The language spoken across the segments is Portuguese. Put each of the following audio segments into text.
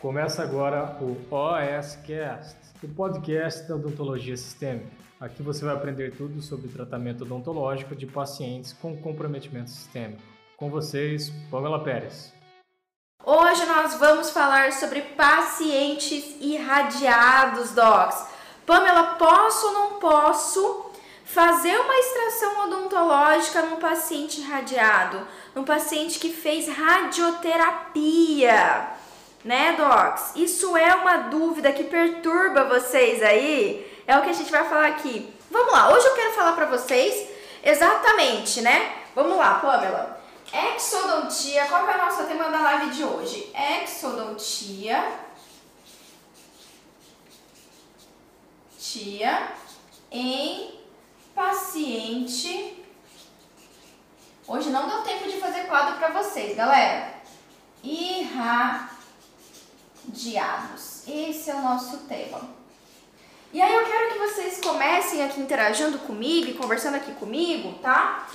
Começa agora o OSCast, o podcast da odontologia sistêmica. Aqui você vai aprender tudo sobre tratamento odontológico de pacientes com comprometimento sistêmico. Com vocês, Pamela Pérez. Hoje nós vamos falar sobre pacientes irradiados, docs. Pamela, posso ou não posso fazer uma extração odontológica num paciente irradiado? Num paciente que fez radioterapia? Né, docs? Isso é uma dúvida que perturba vocês aí? É o que a gente vai falar aqui. Vamos lá, hoje eu quero falar para vocês exatamente, né? Vamos lá, Pamela. Exodontia, qual que é o nosso tema da live de hoje? Exodontia. Tia em paciente. Hoje não deu tempo de fazer quadro para vocês, galera. Irra diados. Esse é o nosso tema. E aí eu quero que vocês comecem aqui interagindo comigo e conversando aqui comigo, tá?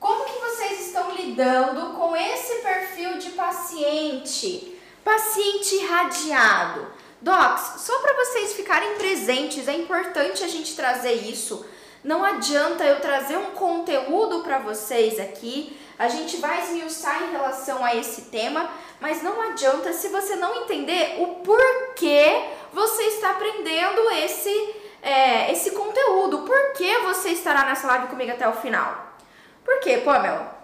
Como que vocês estão lidando com esse perfil de paciente? Paciente irradiado. Docs, só para vocês ficarem presentes, é importante a gente trazer isso. Não adianta eu trazer um conteúdo para vocês aqui, a gente vai esmiuçar em relação a esse tema, mas não adianta se você não entender o porquê você está aprendendo esse, é, esse conteúdo. Por que você estará nessa live comigo até o final? Por quê, Pamela?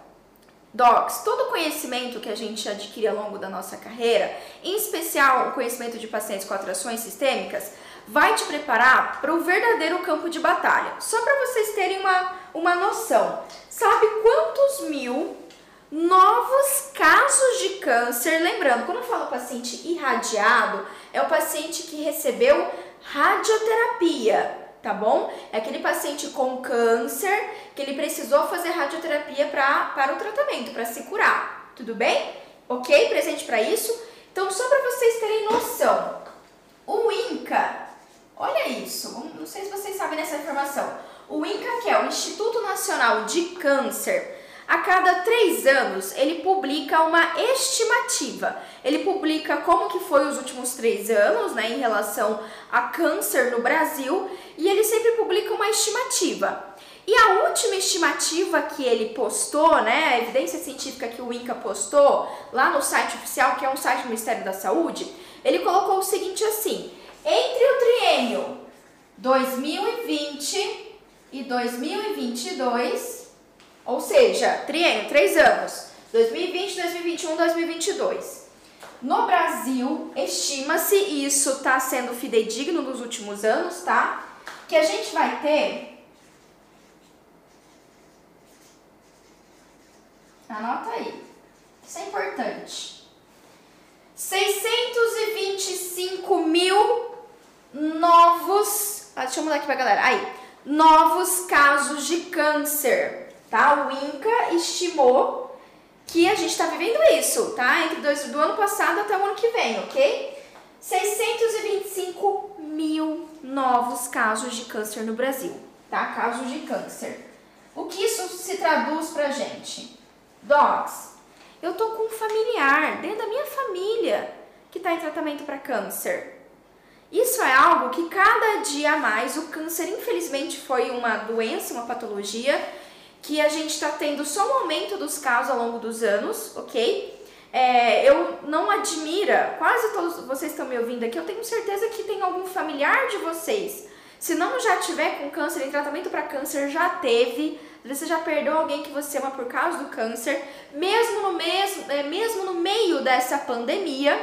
Docs, todo conhecimento que a gente adquire ao longo da nossa carreira, em especial o conhecimento de pacientes com atrações sistêmicas, vai te preparar para o verdadeiro campo de batalha. Só para vocês terem uma, uma noção, sabe quantos mil novos casos de câncer. Lembrando, quando eu falo paciente irradiado, é o paciente que recebeu radioterapia, tá bom? É aquele paciente com câncer que ele precisou fazer radioterapia pra, para o tratamento, para se curar. Tudo bem? Ok? Presente para isso? Então, só para vocês terem noção, o INCA, olha isso, não sei se vocês sabem dessa informação. O INCA, que é o Instituto Nacional de Câncer, a cada três anos ele publica uma estimativa. Ele publica como que foi os últimos três anos, né, em relação a câncer no Brasil, e ele sempre publica uma estimativa. E a última estimativa que ele postou, né, a evidência científica que o INCA postou lá no site oficial, que é um site do Ministério da Saúde, ele colocou o seguinte assim: entre o triênio 2020 e 2022 ou seja, triênio, três anos, 2020, 2021, 2022. No Brasil, estima-se, e isso está sendo fidedigno nos últimos anos, tá? Que a gente vai ter. Anota aí. Isso é importante. 625 mil novos. Ah, deixa eu mudar aqui pra galera. Aí. Novos casos de câncer tá? O INCA estimou que a gente está vivendo isso, tá? Entre dois, do ano passado até o ano que vem, ok? 625 mil novos casos de câncer no Brasil, tá? Casos de câncer. O que isso se traduz pra gente? Docs, eu tô com um familiar dentro da minha família que está em tratamento para câncer. Isso é algo que cada dia mais o câncer, infelizmente, foi uma doença, uma patologia que a gente está tendo só um aumento dos casos ao longo dos anos, ok? É, eu não admira, quase todos vocês estão me ouvindo aqui, eu tenho certeza que tem algum familiar de vocês. Se não já tiver com câncer, em tratamento para câncer, já teve, você já perdeu alguém que você ama por causa do câncer, mesmo no, mesmo, é, mesmo no meio dessa pandemia,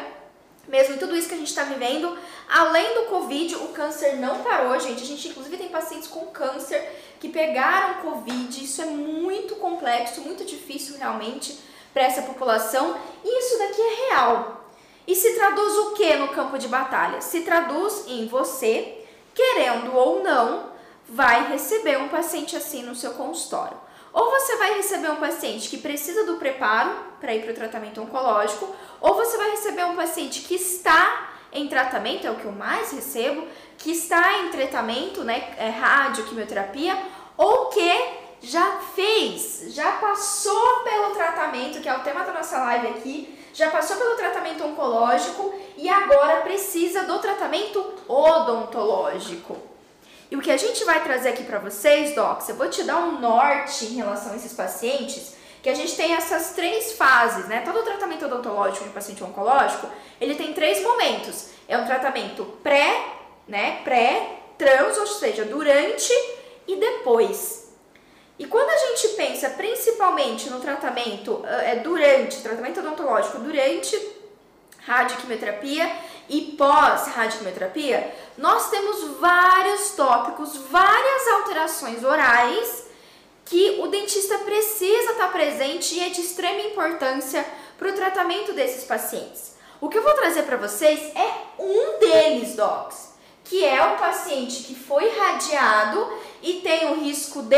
mesmo em tudo isso que a gente está vivendo, além do Covid, o câncer não parou, gente. A gente, inclusive, tem pacientes com câncer que pegaram Covid. Isso é muito complexo, muito difícil realmente para essa população. E isso daqui é real. E se traduz o que no campo de batalha? Se traduz em você, querendo ou não, vai receber um paciente assim no seu consultório. Ou você vai receber um paciente que precisa do preparo para ir para o tratamento oncológico, ou você vai receber um paciente que está em tratamento, é o que eu mais recebo, que está em tratamento, né, é, rádio, quimioterapia, ou que já fez, já passou pelo tratamento, que é o tema da nossa live aqui, já passou pelo tratamento oncológico e agora precisa do tratamento odontológico. E o que a gente vai trazer aqui para vocês, docs, eu vou te dar um norte em relação a esses pacientes, que a gente tem essas três fases, né? Todo tratamento odontológico em paciente oncológico, ele tem três momentos. É um tratamento pré, né? Pré, trans, ou seja, durante e depois. E quando a gente pensa principalmente no tratamento é, durante, tratamento odontológico durante radioquimioterapia e pós-radioquimioterapia, nós temos vários tópicos, várias alterações orais que o dentista precisa estar presente e é de extrema importância para o tratamento desses pacientes. O que eu vou trazer para vocês é um deles, docs, que é o paciente que foi radiado e tem o risco de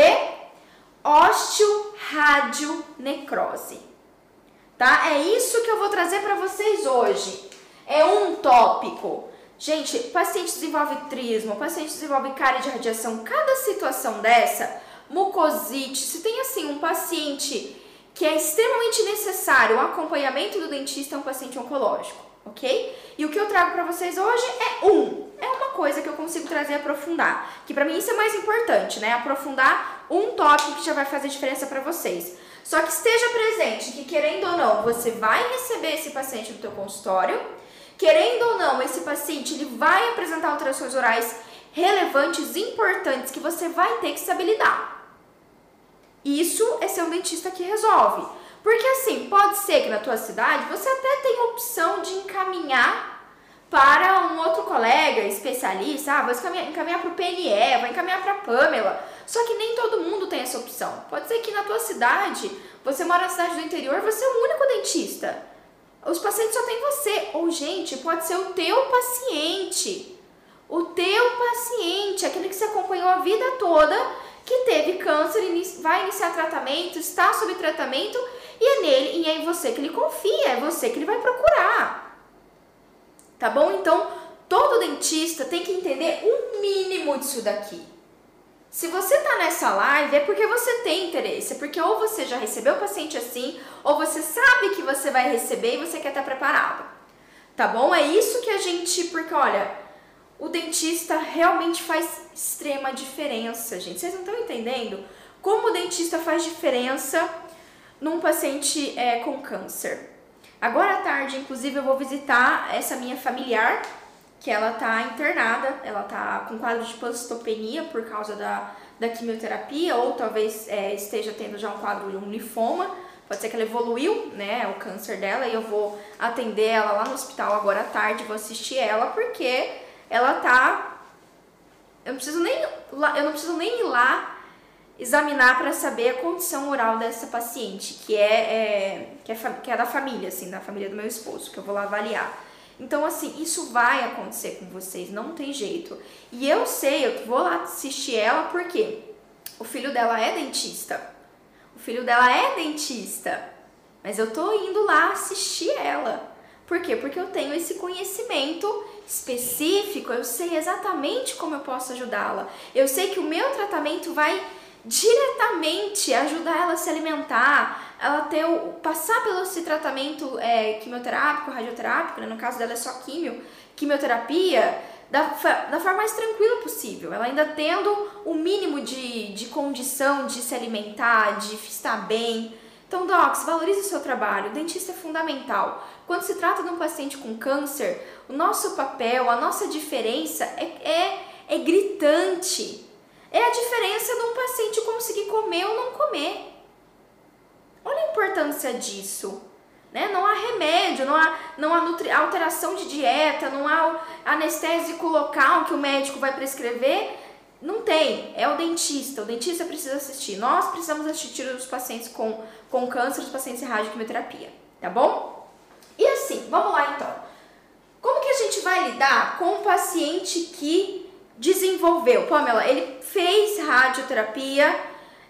osteoradionecrose. Tá? É isso que eu vou trazer para vocês hoje. É um tópico. Gente, paciente desenvolve trismo, paciente desenvolve cárie de radiação, cada situação dessa, mucosite, se tem assim um paciente que é extremamente necessário o acompanhamento do dentista é um paciente oncológico, ok? E o que eu trago para vocês hoje é um, é uma coisa que eu consigo trazer e aprofundar, que para mim isso é mais importante, né? Aprofundar um tópico que já vai fazer diferença para vocês. Só que esteja presente que querendo ou não, você vai receber esse paciente no teu consultório. Querendo ou não, esse paciente ele vai apresentar alterações orais relevantes, importantes que você vai ter que saber lidar. Isso é ser um dentista que resolve. Porque assim, pode ser que na tua cidade você até tenha opção de encaminhar para um outro colega especialista, ah, vou encaminhar, para o PNE, vou encaminhar para a Pamela. Só que nem todo mundo tem essa opção. Pode ser que na tua cidade, você mora na cidade do interior, você é o único dentista. Os pacientes só tem você. Ou, gente, pode ser o teu paciente. O teu paciente, aquele que você acompanhou a vida toda, que teve câncer, vai iniciar tratamento, está sob tratamento, e é nele e é em você que ele confia, é você que ele vai procurar tá bom? Então, todo dentista tem que entender um mínimo disso daqui. Se você tá nessa live é porque você tem interesse, porque ou você já recebeu paciente assim, ou você sabe que você vai receber e você quer estar preparado. Tá bom? É isso que a gente, porque olha, o dentista realmente faz extrema diferença, gente. Vocês não estão entendendo como o dentista faz diferença num paciente é, com câncer. Agora à tarde, inclusive, eu vou visitar essa minha familiar, que ela tá internada, ela tá com quadro de panstopenia por causa da, da quimioterapia, ou talvez é, esteja tendo já um quadro de um linfoma. Pode ser que ela evoluiu, né, o câncer dela, e eu vou atender ela lá no hospital agora à tarde, vou assistir ela, porque ela tá. Eu não preciso nem, eu não preciso nem ir lá examinar para saber a condição oral dessa paciente, que é, é, que é, que é da família, assim, da família do meu esposo, que eu vou lá avaliar. Então, assim, isso vai acontecer com vocês, não tem jeito. E eu sei, eu vou lá assistir ela porque o filho dela é dentista. O filho dela é dentista. Mas eu tô indo lá assistir ela. Por quê? Porque eu tenho esse conhecimento específico, eu sei exatamente como eu posso ajudá-la. Eu sei que o meu tratamento vai diretamente ajudar ela a se alimentar, ela ter o, passar pelo esse tratamento é, quimioterápico, radioterápico, né? no caso dela é só quimio, quimioterapia, da, da forma mais tranquila possível. Ela ainda tendo o mínimo de, de condição de se alimentar, de estar bem. Então, Docs, valorize o seu trabalho. O dentista é fundamental. Quando se trata de um paciente com câncer, o nosso papel, a nossa diferença é, é, é gritante. É a diferença de um paciente conseguir comer ou não comer. Olha a importância disso. Né? Não há remédio, não há, não há alteração de dieta, não há anestésico local que o médico vai prescrever. Não tem, é o dentista. O dentista precisa assistir. Nós precisamos assistir os pacientes com, com câncer, os pacientes em radioquimioterapia, tá bom? E assim, vamos lá então. Como que a gente vai lidar com um paciente que desenvolveu? Pamela, ele fez radioterapia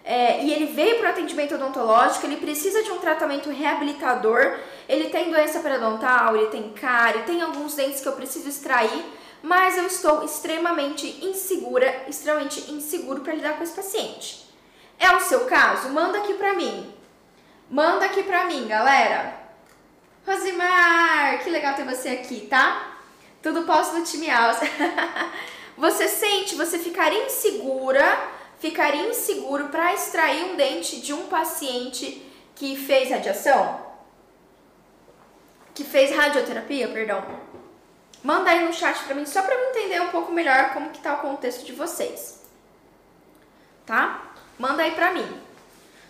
é, e ele veio para o atendimento odontológico, ele precisa de um tratamento reabilitador, ele tem doença periodontal, ele tem cárie, tem alguns dentes que eu preciso extrair, mas eu estou extremamente insegura, extremamente inseguro para lidar com esse paciente. É o seu caso? Manda aqui para mim. Manda aqui para mim, galera. Rosimar, que legal ter você aqui, tá? Tudo posso no time Alça. você sente, você ficaria insegura, ficaria inseguro para extrair um dente de um paciente que fez radiação? Que fez radioterapia, perdão. Manda aí no chat pra mim, só pra eu entender um pouco melhor como que tá o contexto de vocês. Tá? Manda aí pra mim.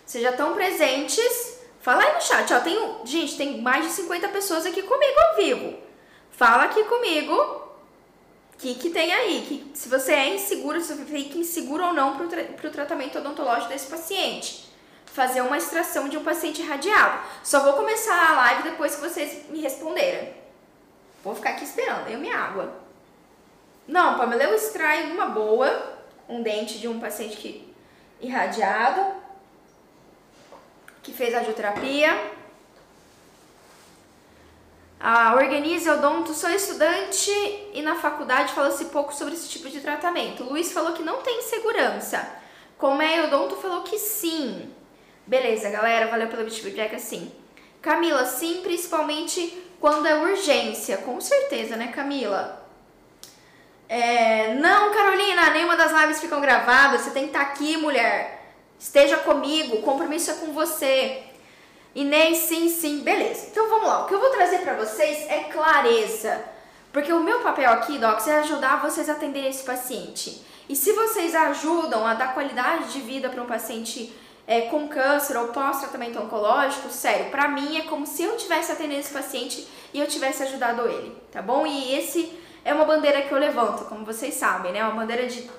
Vocês já estão presentes? Fala aí no chat, ó. Tem, gente, tem mais de 50 pessoas aqui comigo ao vivo. Fala aqui comigo que, que tem aí. Que, se você é inseguro, se você fica inseguro ou não pro, tra pro tratamento odontológico desse paciente. Fazer uma extração de um paciente radiado. Só vou começar a live depois que vocês me responderem. Vou ficar aqui esperando, eu minha água. Não, Pamela, eu extraio uma boa, um dente de um paciente que irradiado, que fez radioterapia. A Organize Odonto, sou estudante e na faculdade fala-se pouco sobre esse tipo de tratamento. Luiz falou que não tem segurança. Comé Odonto falou que sim. Beleza, galera, valeu pelo feedback assim. Camila, sim, principalmente quando é urgência, com certeza, né, Camila? É, não, Carolina, nenhuma das lives ficam gravadas, você tem que estar aqui, mulher. Esteja comigo, o compromisso é com você. Inês, sim, sim, beleza. Vamos lá, o que eu vou trazer para vocês é clareza. Porque o meu papel aqui, Docs, é ajudar vocês a atender esse paciente. E se vocês ajudam a dar qualidade de vida para um paciente é, com câncer ou pós-tratamento oncológico, sério, para mim é como se eu tivesse atendendo esse paciente e eu tivesse ajudado ele, tá bom? E esse é uma bandeira que eu levanto, como vocês sabem, né? Uma bandeira de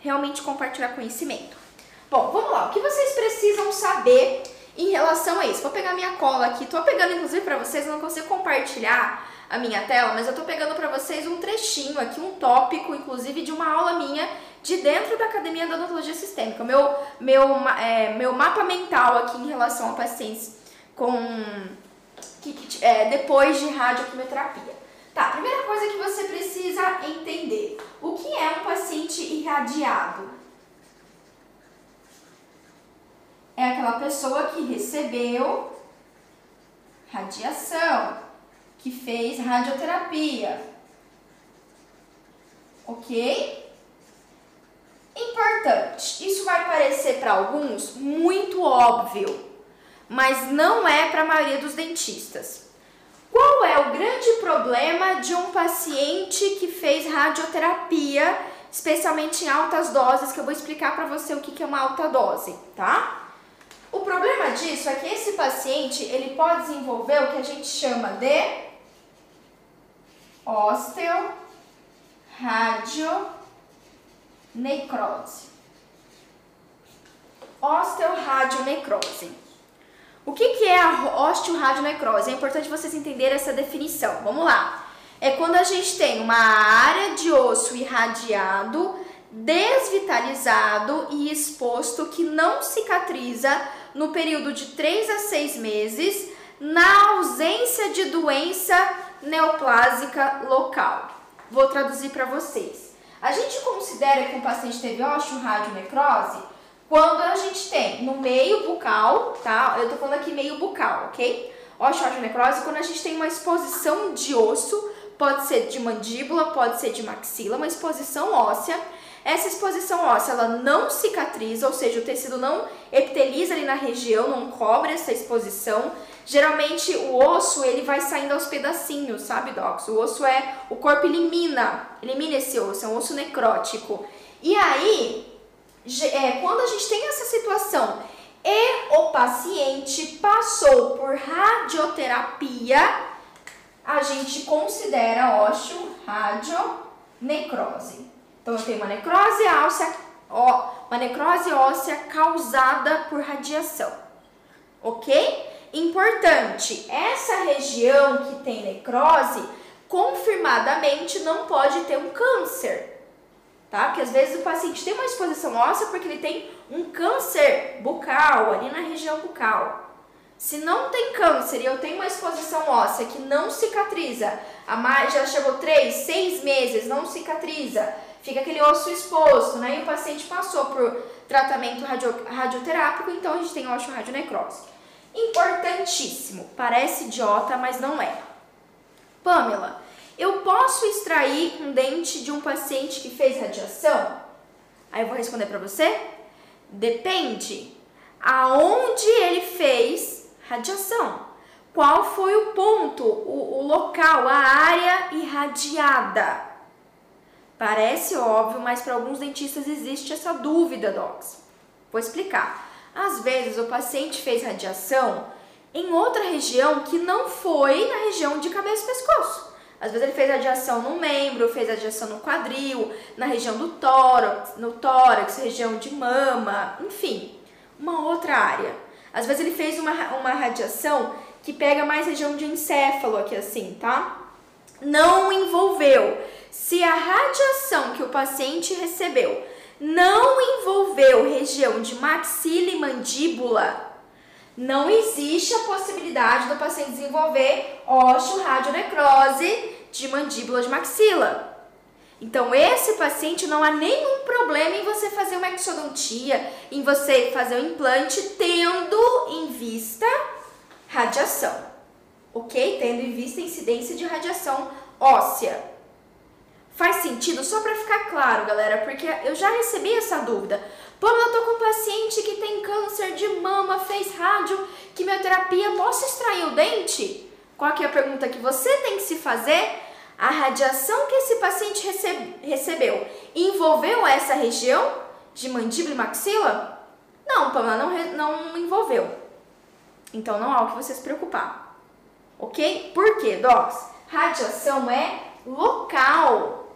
realmente compartilhar conhecimento. Bom, vamos lá. O que vocês precisam saber em relação a isso? Vou pegar minha cola aqui. Tô pegando inclusive para vocês, eu não consigo compartilhar a minha tela, mas eu tô pegando para vocês um trechinho aqui, um tópico, inclusive de uma aula minha de dentro da Academia da Odontologia Sistêmica. Meu, meu, é, meu mapa mental aqui em relação a pacientes com que, é, depois de radioquimioterapia. Tá, primeira coisa que você precisa entender. O que é um paciente irradiado? É aquela pessoa que recebeu radiação, que fez radioterapia. Ok? Importante, isso vai parecer para alguns muito óbvio, mas não é para a maioria dos dentistas. Qual é o grande problema de um paciente que fez radioterapia, especialmente em altas doses, que eu vou explicar para você o que é uma alta dose, tá? O problema disso é que esse paciente, ele pode desenvolver o que a gente chama de osteoradio necrose. Osteoradionecrose. O que, que é a osteoradionecrose? É importante vocês entenderem essa definição. Vamos lá. É quando a gente tem uma área de osso irradiado, desvitalizado e exposto que não cicatriza no período de 3 a 6 meses, na ausência de doença neoplásica local. Vou traduzir para vocês. A gente considera que um paciente teve osteoradionecrose quando a gente tem no meio bucal, tá? Eu tô falando aqui meio bucal, ok? Osteoradionecrose quando a gente tem uma exposição de osso, pode ser de mandíbula, pode ser de maxila, uma exposição óssea. Essa exposição óssea, ela não cicatriza, ou seja, o tecido não epiteliza ali na região, não cobre essa exposição, Geralmente o osso ele vai saindo aos pedacinhos, sabe, Docs? O osso é. O corpo elimina, elimina esse osso, é um osso necrótico. E aí, é, quando a gente tem essa situação e o paciente passou por radioterapia, a gente considera osteoradionecrose. Então eu tenho uma necrose óssea, ó, uma necrose óssea causada por radiação. OK? Importante, essa região que tem necrose, confirmadamente não pode ter um câncer, tá? Porque às vezes o paciente tem uma exposição óssea porque ele tem um câncer bucal, ali na região bucal. Se não tem câncer e eu tenho uma exposição óssea que não cicatriza, a mais, já chegou 3, 6 meses, não cicatriza, fica aquele osso exposto, né? E o paciente passou por tratamento radio, radioterápico, então a gente tem osteoradionecrose. Importantíssimo. Parece idiota, mas não é. Pamela, eu posso extrair um dente de um paciente que fez radiação? Aí eu vou responder para você. Depende aonde ele fez radiação. Qual foi o ponto, o, o local, a área irradiada? Parece óbvio, mas para alguns dentistas existe essa dúvida, docs. Vou explicar. Às vezes o paciente fez radiação em outra região que não foi na região de cabeça e pescoço. Às vezes ele fez radiação no membro, fez radiação no quadril, na região do tórax, no tórax, região de mama, enfim, uma outra área. Às vezes ele fez uma, uma radiação que pega mais região de encéfalo aqui assim, tá? Não envolveu. Se a radiação que o paciente recebeu não envolveu região de maxila e mandíbula, não existe a possibilidade do paciente desenvolver osteoradionecrose de mandíbula de maxila. Então, esse paciente não há nenhum problema em você fazer uma exodontia, em você fazer um implante, tendo em vista radiação, ok? Tendo em vista incidência de radiação óssea. Faz sentido? Só para ficar claro, galera, porque eu já recebi essa dúvida. Pô, eu tô com um paciente que tem câncer de mama, fez rádio, quimioterapia, posso extrair o dente? Qual que é a pergunta que você tem que se fazer? A radiação que esse paciente recebe, recebeu envolveu essa região de mandíbula e maxila? Não, Pamela, não, não envolveu. Então não há o que você se preocupar. Ok? Por quê, Docs? Radiação é local.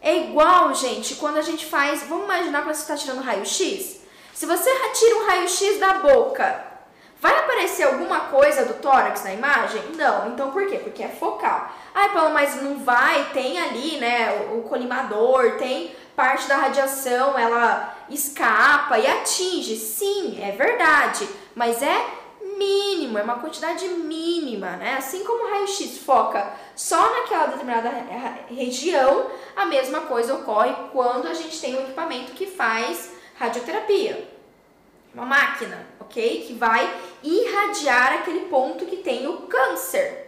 É igual, gente, quando a gente faz. Vamos imaginar quando você está tirando raio-x? Se você tira um raio-x da boca, vai aparecer alguma coisa do tórax na imagem? Não. Então por quê? Porque é focal. Ai, Paulo, mas não vai, tem ali, né, o, colimador, tem parte da radiação, ela escapa e atinge. Sim, é verdade. Mas é mínimo, é uma quantidade mínima, né? Assim como o raio-x foca só naquela determinada região, a mesma coisa ocorre quando a gente tem um equipamento que faz radioterapia. Uma máquina, ok? Que vai irradiar aquele ponto que tem o câncer.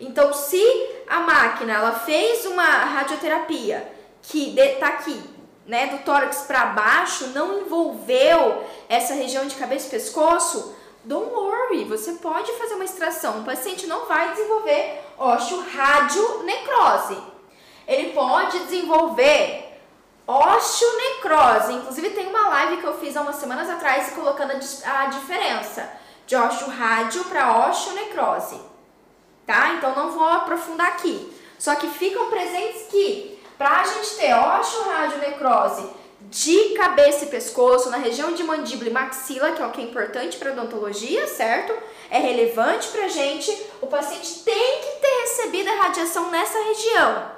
Então, se a máquina ela fez uma radioterapia que está aqui, né, do tórax para baixo, não envolveu essa região de cabeça e pescoço, Don't worry, você pode fazer uma extração. O paciente não vai desenvolver osteoradionecrose. Ele pode desenvolver osteonecrose. Inclusive tem uma live que eu fiz há umas semanas atrás colocando a diferença de osteorádio para osteonecrose. Tá? Então não vou aprofundar aqui. Só que ficam presentes que para a gente ter osteoradionecrose de cabeça e pescoço, na região de mandíbula e maxila, que é o que é importante para odontologia, certo? É relevante para a gente. O paciente tem que ter recebido a radiação nessa região.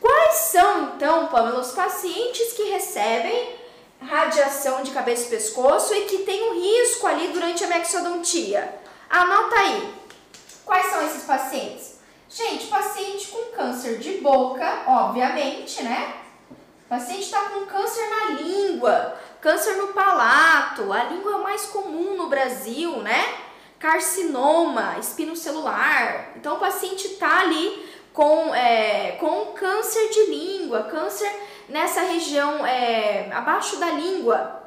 Quais são, então, Pamela, os pacientes que recebem radiação de cabeça e pescoço e que tem um risco ali durante a mexodontia? Anota aí. Quais são esses pacientes? Gente, paciente com câncer de boca, obviamente, né? Paciente está com câncer na língua, câncer no palato, a língua é mais comum no Brasil, né? Carcinoma, espinocelular. Então o paciente está ali com, é, com câncer de língua, câncer nessa região é, abaixo da língua,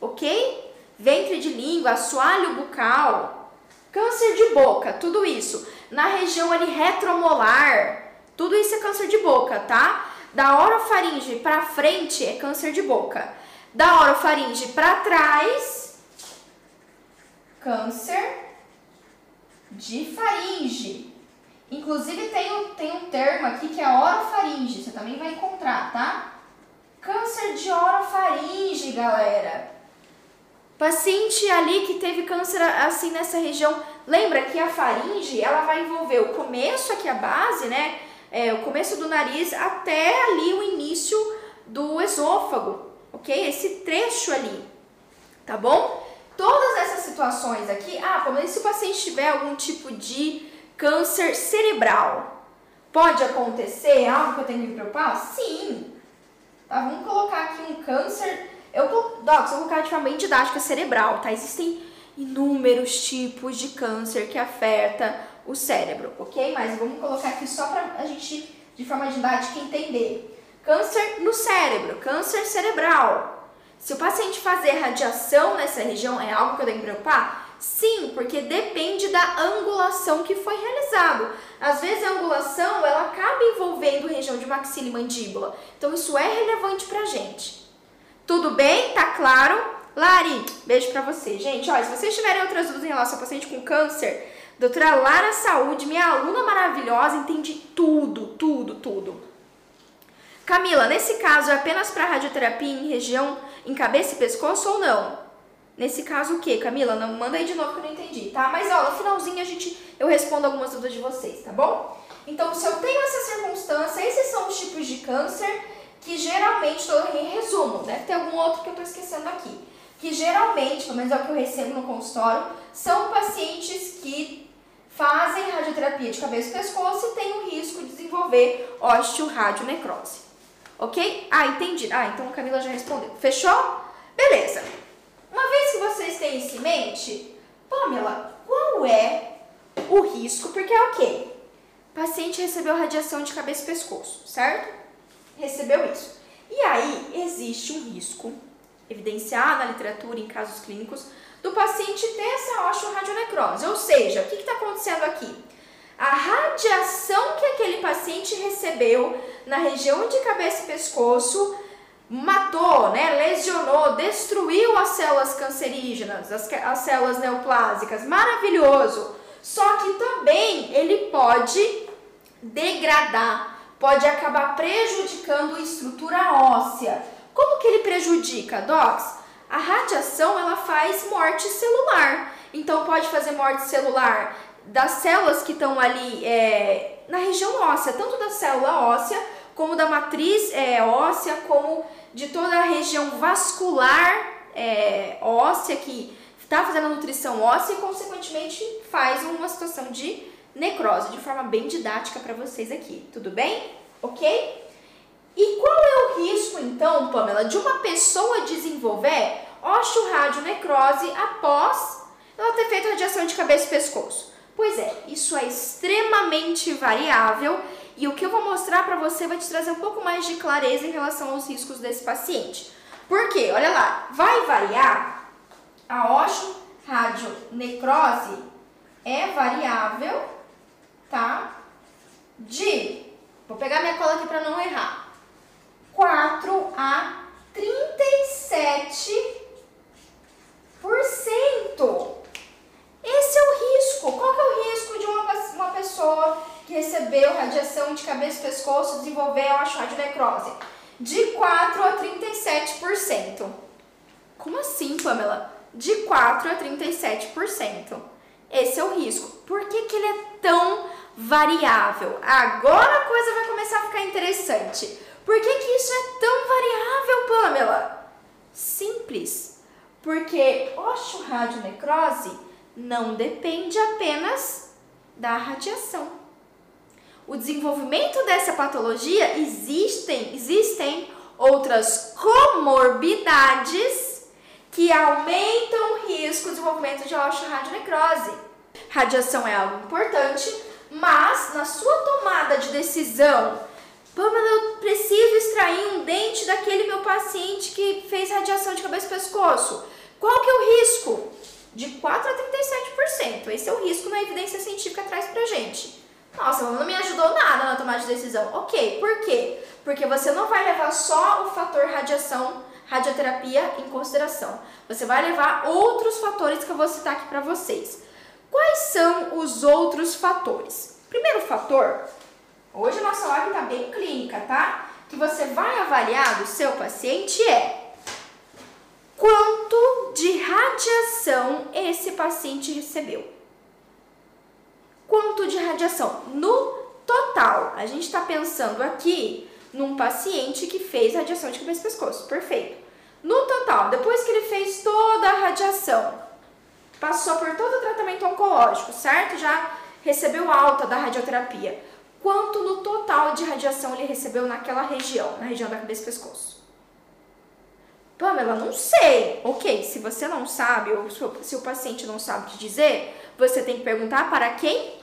ok? Ventre de língua, assoalho bucal, câncer de boca, tudo isso. Na região ali retromolar, tudo isso é câncer de boca, tá? Da orofaringe para frente é câncer de boca. Da orofaringe para trás, câncer de faringe. Inclusive tem um, tem um termo aqui que é orofaringe, você também vai encontrar, tá? Câncer de orofaringe, galera. Paciente ali que teve câncer assim nessa região, lembra que a faringe, ela vai envolver o começo aqui a base, né? é, o começo do nariz até ali o início do esôfago, ok? Esse trecho ali, tá bom? Todas essas situações aqui, ah, mas se o paciente tiver algum tipo de câncer cerebral, pode acontecer algo que eu tenho que me preocupar? Sim. Tá, vamos colocar aqui um câncer, eu, Docs, eu vou colocar de forma bem didática cerebral, tá? Existem inúmeros tipos de câncer que afeta o cérebro, ok? Mas vamos colocar aqui só para a gente, de forma didática, entender. Câncer no cérebro, câncer cerebral. Se o paciente fazer radiação nessa região, é algo que eu tenho que preocupar? Sim, porque depende da angulação que foi realizado. Às vezes a angulação ela acaba envolvendo região de maxila e mandíbula. Então isso é relevante pra gente. Tudo bem? Tá claro? Lari, beijo pra você. Gente, olha, se vocês tiverem outras dúvidas em relação ao paciente com câncer, doutora Lara Saúde, minha aluna maravilhosa, entende tudo, tudo, tudo. Camila, nesse caso é apenas para radioterapia em região em cabeça e pescoço ou não? Nesse caso o que, Camila? Não manda aí de novo que eu não entendi, tá? Mas ó, no finalzinho a gente eu respondo algumas dúvidas de vocês, tá bom? Então, se eu tenho essa circunstância, esses são os tipos de câncer que geralmente, estou em resumo, deve ter algum outro que eu estou esquecendo aqui, que geralmente, pelo menos é o que eu recebo no consultório, são pacientes que fazem radioterapia de cabeça e pescoço e têm o risco de desenvolver osteoradionecrose. Ok? Ah, entendi. Ah, então a Camila já respondeu. Fechou? Beleza. Uma vez que vocês têm isso em mente, Pamela, qual é o risco? Porque é o quê? O paciente recebeu radiação de cabeça e pescoço, certo? Recebeu isso. E aí existe um risco evidenciado na literatura, em casos clínicos, do paciente ter essa osteoradionecrose. Ou seja, o que está acontecendo aqui? A radiação que aquele paciente recebeu na região de cabeça e pescoço matou, né, lesionou, destruiu as células cancerígenas, as, as células neoplásicas, maravilhoso. Só que também ele pode degradar, pode acabar prejudicando a estrutura óssea. Como que ele prejudica, Docs? A radiação ela faz morte celular. Então pode fazer morte celular das células que estão ali é, na região óssea, tanto da célula óssea como da matriz é, óssea, como de toda a região vascular é, óssea que está fazendo nutrição óssea e, consequentemente, faz uma situação de necrose, de forma bem didática para vocês aqui, tudo bem? Ok? E qual é o risco, então, Pamela, de uma pessoa desenvolver osteoradionecrose após ela ter feito radiação de cabeça e pescoço? Pois é, isso é extremamente variável e o que eu vou mostrar para você vai te trazer um pouco mais de clareza em relação aos riscos desse paciente. Por quê? Olha lá, vai variar a osteoradionecrose é variável, tá? De, vou pegar minha cola aqui para não errar, 4 a 37%. Esse é o risco. Qual que é o risco de uma, uma pessoa que recebeu radiação de cabeça e pescoço desenvolver osteoradionecrose? De 4 a 37%. Como assim, Pamela? De 4 a 37%. Esse é o risco. Por que, que ele é tão variável? Agora a coisa vai começar a ficar interessante. Por que, que isso é tão variável, Pamela? Simples. Porque osteoradionecrose não depende apenas da radiação. O desenvolvimento dessa patologia existem, existem outras comorbidades que aumentam o risco de desenvolvimento de osteoradionecrose. Radiação é algo importante, mas na sua tomada de decisão, Pamela, eu preciso extrair um dente daquele meu paciente que fez radiação de cabeça e pescoço. Qual que é o risco? De 4 a 37%. Esse é o risco na evidência científica traz pra gente. Nossa, não me ajudou nada na tomada de decisão. Ok, por quê? Porque você não vai levar só o fator radiação, radioterapia em consideração. Você vai levar outros fatores que eu vou citar aqui para vocês. Quais são os outros fatores? Primeiro fator, hoje a nossa live está bem clínica, tá? Que você vai avaliar do seu paciente é quanto de radiação esse paciente recebeu quanto de radiação? No total, a gente está pensando aqui num paciente que fez radiação de cabeça e pescoço, perfeito. No total, depois que ele fez toda a radiação, passou por todo o tratamento oncológico, certo? Já recebeu alta da radioterapia. Quanto no total de radiação ele recebeu naquela região, na região da cabeça e pescoço? Pamela, não sei. Ok, se você não sabe, ou se o paciente não sabe te dizer, você tem que perguntar para quem?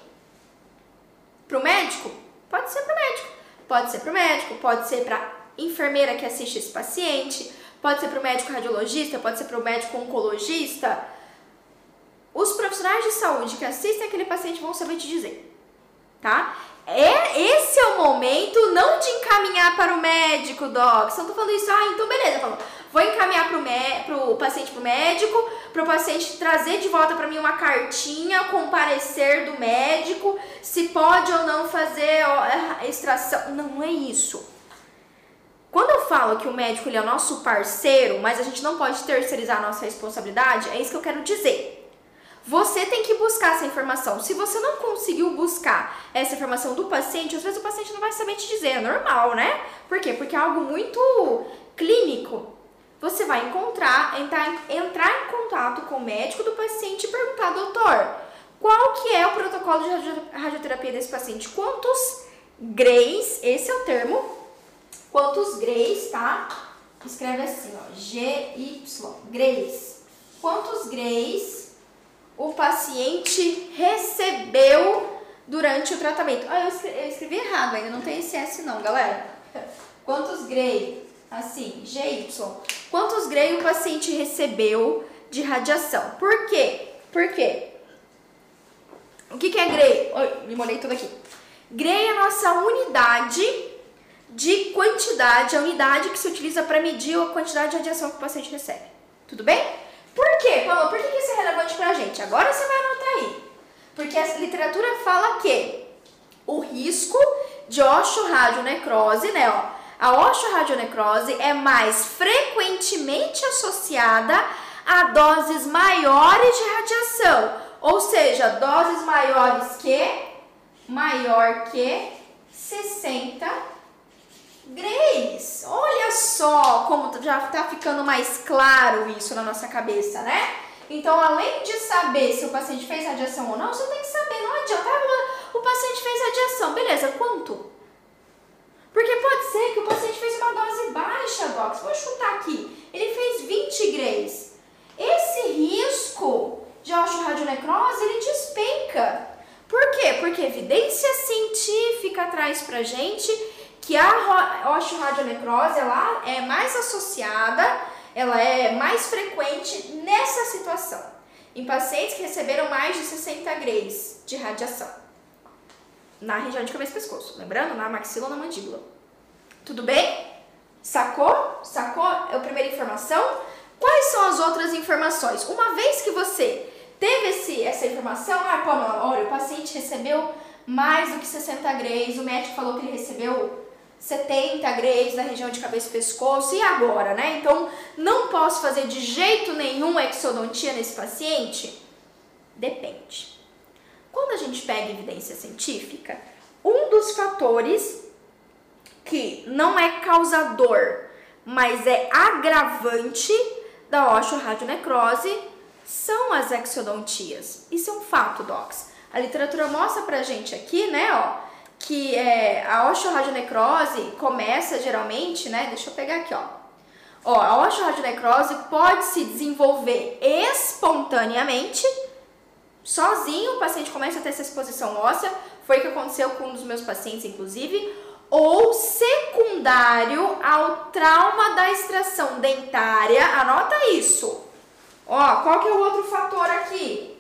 Para o médico? Pode ser para o médico. Pode ser para o médico, pode ser para enfermeira que assiste esse paciente, pode ser para o médico radiologista, pode ser para o médico oncologista. Os profissionais de saúde que assistem aquele paciente vão saber te dizer, tá? É, esse é o momento não de encaminhar para o médico, doc. Se eu tô falando isso, ah, então beleza, falo, vou encaminhar para o pro paciente o médico, para o paciente trazer de volta para mim uma cartinha com parecer do médico, se pode ou não fazer extração. Não, não é isso. Quando eu falo que o médico ele é o nosso parceiro, mas a gente não pode terceirizar a nossa responsabilidade, é isso que eu quero dizer. Você tem que buscar essa informação. Se você não conseguiu buscar essa informação do paciente, às vezes o paciente não vai saber te dizer, é normal, né? Por quê? Porque é algo muito clínico. Você vai encontrar, entrar, entrar em contato com o médico do paciente e perguntar, doutor, qual que é o protocolo de radioterapia desse paciente? Quantos grays, esse é o termo, Quantos grays, tá? Escreve assim, ó, GY, grays. Quantos grays o paciente recebeu durante o tratamento? Ah, eu escrevi, errado, ainda não tem esse S não, galera. Quantos gray, assim, GY. Quantos gray o paciente recebeu de radiação? Por quê? Por quê? O que, que é gray? Oi, me molhei tudo aqui. Gray é a nossa unidade de quantidade, a unidade que se utiliza para medir a quantidade de radiação que o paciente recebe. Tudo bem? Por quê, Paulo? Por que isso é relevante para a gente? Agora você vai anotar aí. Porque a literatura fala que o risco de osteoradionecrose, né, ó, a osteoradionecrose é mais frequentemente associada a doses maiores de radiação, ou seja, doses maiores que maior que 60 Grace, olha só como já está ficando mais claro isso na nossa cabeça, né? Então, além de saber se o paciente fez radiação ou não, você tem que saber, não adianta, ah, o paciente fez radiação, beleza, quanto? Porque pode ser que o paciente fez uma dose baixa, Docs, vou chutar aqui, ele fez 20 grays. Esse risco de osteoradionecrose, ele despenca. Por quê? Porque evidência científica traz pra gente que a osteoradionecrose ela é mais associada, ela é mais frequente nessa situação, em pacientes que receberam mais de 60 grays de radiação na região de cabeça e pescoço, lembrando, na maxila ou na mandíbula. Tudo bem? Sacou? Sacou? É a primeira informação. Quais são as outras informações? Uma vez que você teve esse, essa informação, ah, Pamela, olha, o paciente recebeu mais do que 60 grays, o médico falou que ele recebeu 70 grays na região de cabeça e pescoço, e agora, né? Então, não posso fazer de jeito nenhum exodontia nesse paciente? Depende. Quando a gente pega evidência científica, um dos fatores que não é causador, mas é agravante da osteoradionecrose são as exodontias. Isso é um fato, docs. A literatura mostra pra gente aqui, né, ó, que é, a osteoradionecrose começa geralmente, né? Deixa eu pegar aqui, ó. Ó, a osteoradionecrose pode se desenvolver espontaneamente, sozinho, o paciente começa a ter essa exposição óssea, foi o que aconteceu com um dos meus pacientes, inclusive, ou secundário ao trauma da extração dentária, anota isso. Ó, qual que é o outro fator aqui?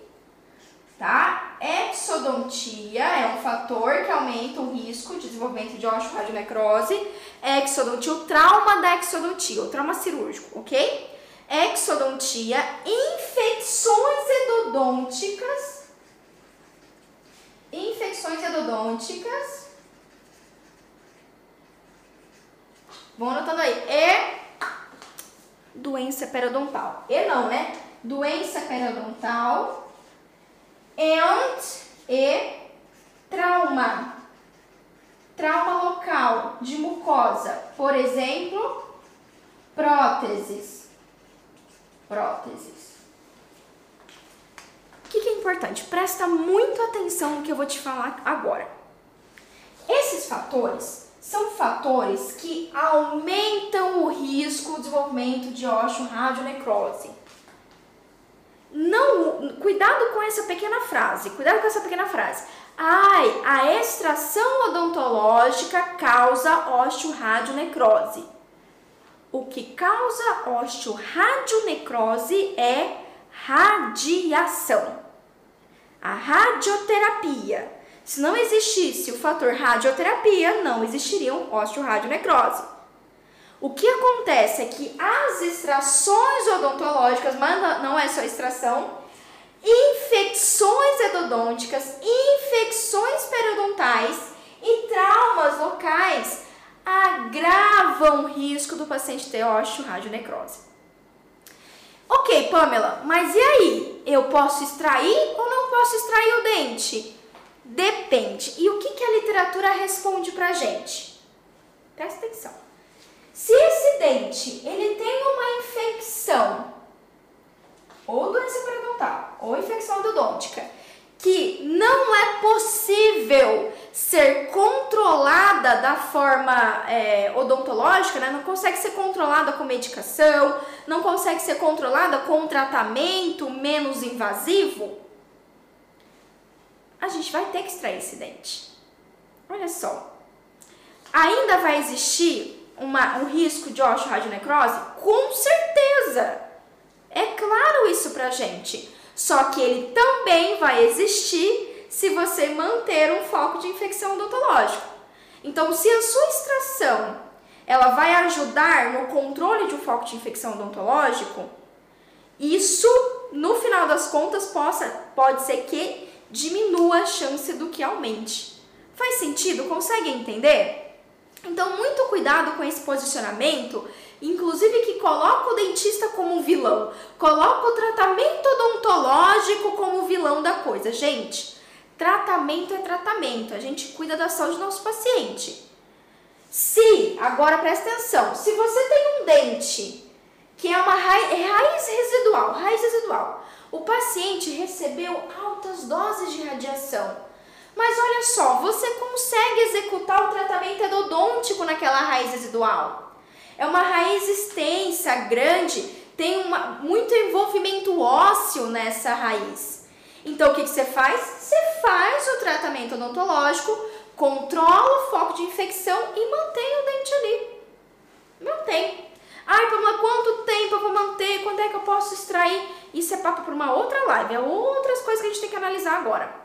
Tá? Exodontia é um fator que aumenta o risco de desenvolvimento de osteoradionecrose. Exodontia, o trauma da exodontia, o trauma cirúrgico, ok? Exodontia, infecções endodônticas, infecções endodônticas. Vão anotando aí. E doença periodontal. E não, né? Doença periodontal and e trauma. Trauma local de mucosa, por exemplo, próteses. Próteses. O que, que é importante? Presta muito atenção no que eu vou te falar agora. Esses fatores são fatores que aumentam o risco do desenvolvimento de osteoradionecrose. Não, cuidado com essa pequena frase, cuidado com essa pequena frase. Ai, a extração odontológica causa osteoradionecrose. O que causa osteoradionecrose é radiação. A radioterapia se não existisse o fator radioterapia, não existiriam osteoradionecrose. O que acontece é que as extrações odontológicas, mas não é só extração, infecções endodônticas, infecções periodontais e traumas locais agravam o risco do paciente ter osteoradionecrose. Ok, Pamela, mas e aí? Eu posso extrair ou não posso extrair o dente? Depende. E o que, que a literatura responde pra gente? Presta atenção. Se esse dente ele tem uma infecção, ou doença periodontal, ou infecção endodôntica, que não é possível ser controlada da forma é, odontológica, né? não consegue ser controlada com medicação, não consegue ser controlada com um tratamento menos invasivo, a gente vai ter que extrair esse dente. Olha só. Ainda vai existir uma, um risco de osteoradionecrose? Com certeza! É claro isso pra gente. Só que ele também vai existir se você manter um foco de infecção odontológica. Então, se a sua extração ela vai ajudar no controle de um foco de infecção odontológico, isso, no final das contas, possa, pode ser que diminua a chance do que aumente. Faz sentido? Consegue entender? Então, muito cuidado com esse posicionamento, inclusive que coloca o dentista como vilão, coloca o tratamento odontológico como vilão da coisa. Gente, tratamento é tratamento, a gente cuida da saúde do nosso paciente. Se, agora presta atenção, se você tem um dente que é uma é raiz residual, raiz residual, o paciente recebeu altas doses de radiação. Mas olha só, você consegue executar o tratamento endodôntico naquela raiz residual. É uma raiz extensa, grande, tem uma, muito envolvimento ósseo nessa raiz. Então o que, que você faz? Você faz o tratamento odontológico, controla o foco de infecção e mantém o dente ali. Mantém. Ai, Pamela, quanto tempo eu vou manter? Quando é que eu posso extrair? Isso é papo para uma outra live, é outras coisas que a gente tem que analisar agora.